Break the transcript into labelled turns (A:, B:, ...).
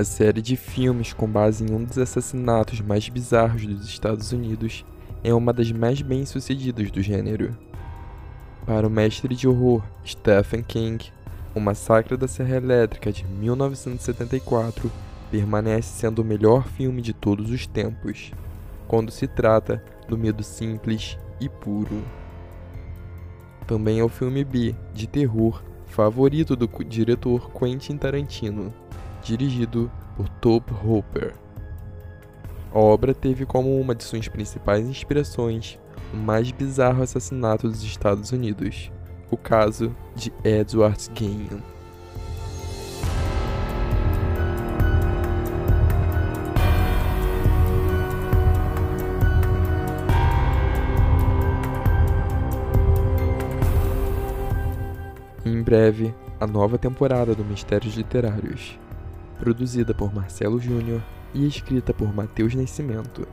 A: A série de filmes com base em um dos assassinatos mais bizarros dos Estados Unidos é uma das mais bem-sucedidas do gênero. Para o mestre de horror Stephen King, O Massacre da Serra Elétrica de 1974 permanece sendo o melhor filme de todos os tempos, quando se trata do medo simples e puro. Também é o filme B de terror favorito do diretor Quentin Tarantino, dirigido por Tobe Hooper. A obra teve como uma de suas principais inspirações o mais bizarro assassinato dos Estados Unidos, o caso de Edward Gain. Em breve, a nova temporada do Mistérios Literários, produzida por Marcelo Júnior e escrita por Matheus Nascimento.